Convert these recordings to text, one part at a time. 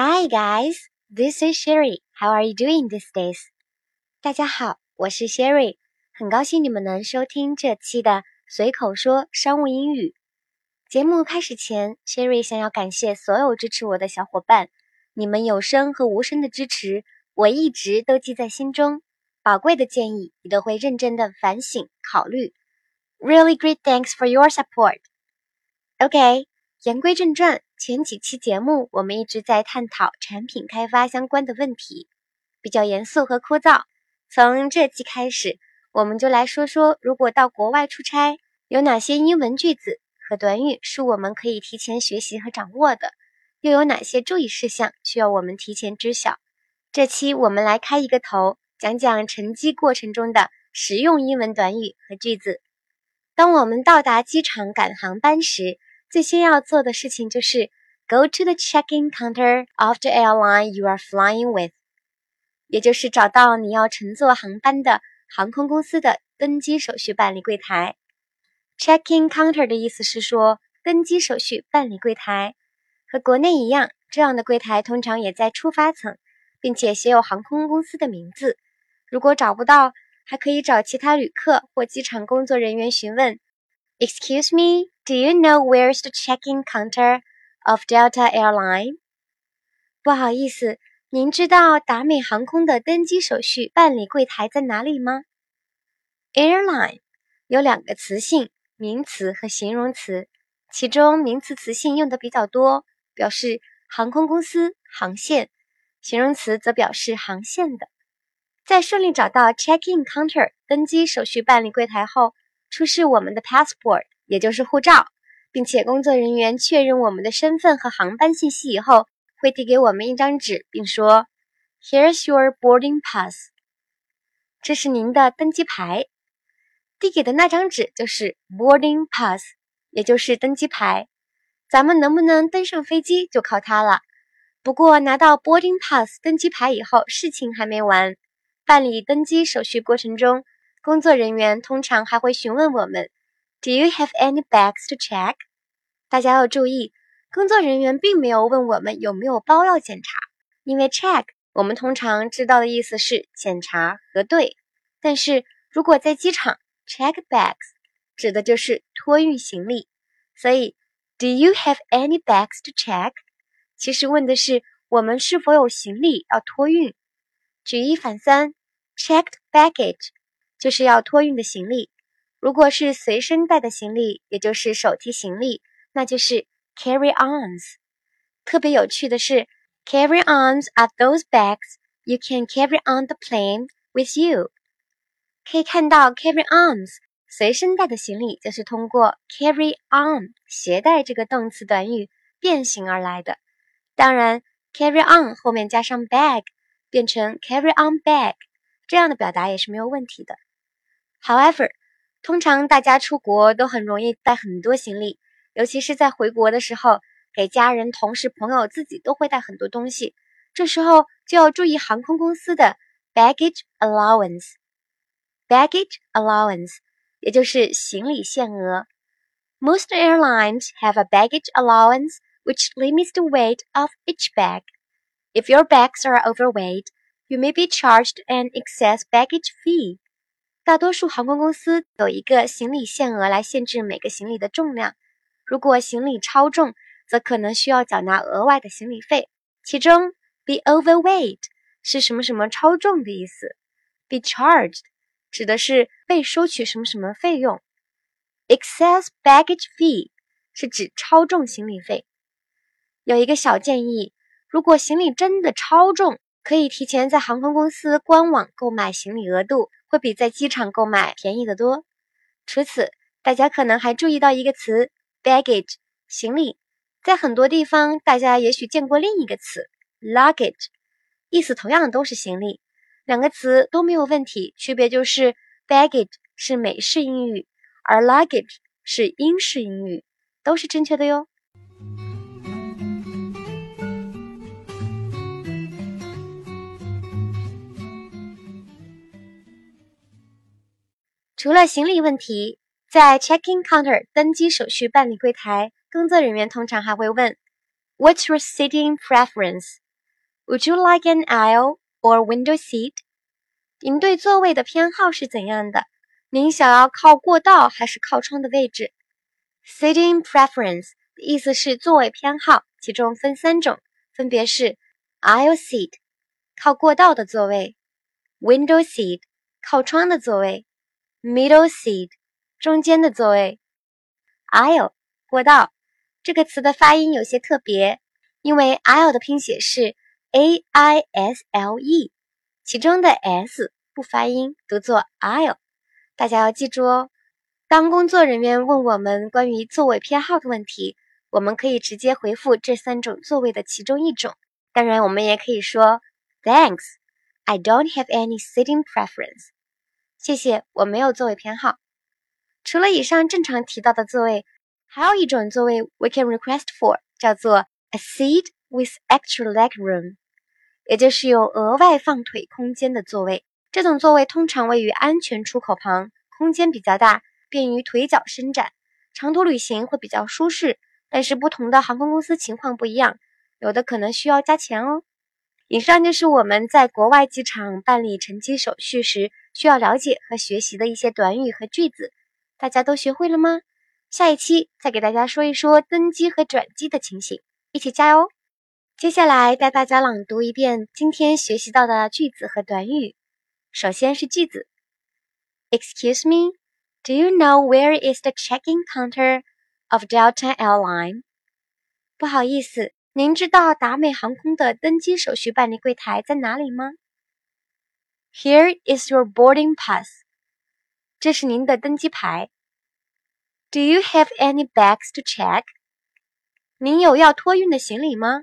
Hi guys, this is Sherry. How are you doing these days? 大家好，我是 Sherry，很高兴你们能收听这期的随口说商务英语。节目开始前，Sherry 想要感谢所有支持我的小伙伴，你们有声和无声的支持，我一直都记在心中。宝贵的建议，你都会认真的反省考虑。Really great thanks for your support. OK，言归正传，前几期节目我们一直在探讨产品开发相关的问题，比较严肃和枯燥。从这期开始，我们就来说说，如果到国外出差，有哪些英文句子和短语是我们可以提前学习和掌握的，又有哪些注意事项需要我们提前知晓。这期我们来开一个头。讲讲乘机过程中的实用英文短语和句子。当我们到达机场赶航班时，最先要做的事情就是 go to the check-in counter of the airline you are flying with，也就是找到你要乘坐航班的航空公司的登机手续办理柜台。check-in counter 的意思是说登机手续办理柜台，和国内一样，这样的柜台通常也在出发层，并且写有航空公司的名字。如果找不到，还可以找其他旅客或机场工作人员询问。Excuse me, do you know where's the check-in counter of Delta Airline？不好意思，您知道达美航空的登机手续办理柜台在哪里吗？Airline 有两个词性，名词和形容词，其中名词词性用的比较多，表示航空公司、航线；形容词则表示航线的。在顺利找到 check-in counter 登机手续办理柜台后，出示我们的 passport，也就是护照，并且工作人员确认我们的身份和航班信息以后，会递给我们一张纸，并说：“Here's your boarding pass。”这是您的登机牌。递给的那张纸就是 boarding pass，也就是登机牌。咱们能不能登上飞机就靠它了。不过拿到 boarding pass 登机牌以后，事情还没完。办理登机手续过程中，工作人员通常还会询问我们：“Do you have any bags to check？” 大家要注意，工作人员并没有问我们有没有包要检查，因为 “check” 我们通常知道的意思是检查核对。但是如果在机场 “check bags” 指的就是托运行李，所以 “Do you have any bags to check？” 其实问的是我们是否有行李要托运。举一反三。Checked baggage 就是要托运的行李，如果是随身带的行李，也就是手提行李，那就是 carry-ons。特别有趣的是，carry-ons are those bags you can carry on the plane with you。可以看到，carry-ons 随身带的行李就是通过 carry on 携带这个动词短语变形而来的。当然，carry on 后面加上 bag 变成 carry on bag。这样的表达也是没有问题的。However，通常大家出国都很容易带很多行李，尤其是在回国的时候，给家人、同事、朋友，自己都会带很多东西。这时候就要注意航空公司的 baggage allowance。baggage allowance 也就是行李限额。Most airlines have a baggage allowance which limits the weight of each bag. If your bags are overweight, You may be charged an excess baggage fee。 大多数航空公司有一个行李限额来限制每个行李的重量。如果行李超重，则可能需要缴纳额外的行李费。其中，be overweight 是什么什么超重的意思；be charged 指的是被收取什么什么费用；excess baggage fee 是指超重行李费。有一个小建议：如果行李真的超重，可以提前在航空公司官网购买行李，额度会比在机场购买便宜得多。除此，大家可能还注意到一个词 “baggage”，行李。在很多地方，大家也许见过另一个词 “luggage”，意思同样都是行李。两个词都没有问题，区别就是 “baggage” 是美式英语，而 “luggage” 是英式英语，都是正确的哟。除了行李问题，在 check-in counter 登机手续办理柜台，工作人员通常还会问 "What's your seating preference？" Would you like an aisle or window seat？您对座位的偏好是怎样的？您想要靠过道还是靠窗的位置？Sitting preference 的意思是座位偏好，其中分三种，分别是 aisle seat 靠过道的座位，window seat 靠窗的座位，middle seat 中间的座位。aisle 过道这个词的发音有些特别，因为 aisle 的拼写是 a i s l e，其中的 s 不发音，读作 aisle。大家要记住哦。当工作人员问我们关于座位偏好的问题，我们可以直接回复这三种座位的其中一种。当然，我们也可以说 Thanks, I don't have any sitting preference。谢谢，我没有座位偏好。除了以上正常提到的座位，还有一种座位 we can request for，叫做 a seat with extra leg room，也就是有额外放腿空间的座位。这种座位通常位于安全出口旁，空间比较大，便于腿脚伸展，长途旅行会比较舒适。但是不同的航空公司情况不一样。有的可能需要加钱哦。以上就是我们在国外机场办理乘机手续时需要了解和学习的一些短语和句子，大家都学会了吗？下一期再给大家说一说登机和转机的情形，一起加油！接下来带大家朗读一遍今天学习到的句子和短语。首先是句子：Excuse me, do you know where is the check-in counter of Delta Airline？不好意思。您知道达美航空的登机手续办理柜台在哪里吗？Here is your boarding pass。这是您的登机牌。Do you have any bags to check？您有要托运的行李吗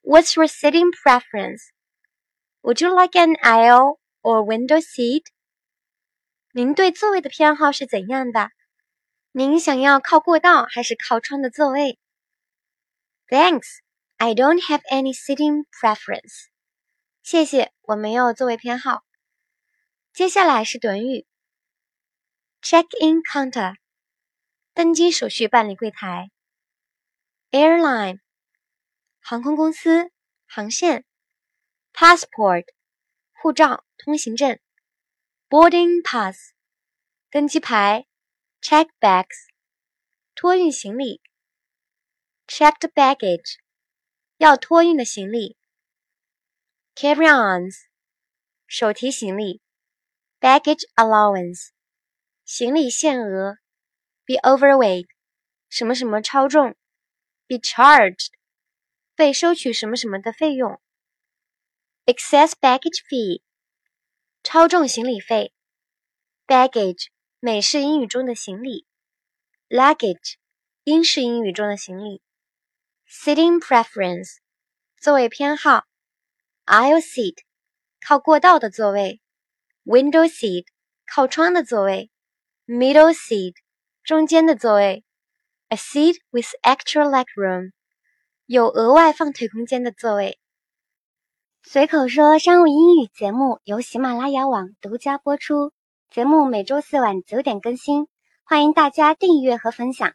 ？What's your sitting preference？Would you like an aisle or window seat？您对座位的偏好是怎样的？您想要靠过道还是靠窗的座位 ？Thanks, I don't have any sitting preference. 谢谢，我没有座位偏好。接下来是短语：check-in counter，登机手续办理柜台；airline，航空公司、航线；passport，护照、通行证；boarding pass，登机牌；check bags，托运行李。 checked baggage，要托运的行李；carry-ons，手提行李；baggage allowance，行李限额；be overweight，什么什么超重；be charged，被收取什么什么的费用；excess baggage fee，超重行李费；baggage，美式英语中的行李；luggage，英式英语中的行李。 Sitting preference，座位偏好；aisle seat，靠过道的座位；window seat，靠窗的座位；middle seat，中间的座位；a seat with extra leg room，有额外放腿空间的座位。随口说商务英语节目由喜马拉雅网独家播出，节目每周四晚九点更新，欢迎大家订阅和分享。